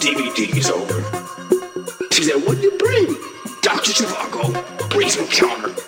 DVDs over. She said, What'd you bring? Dr. Zhivago, brings encounter.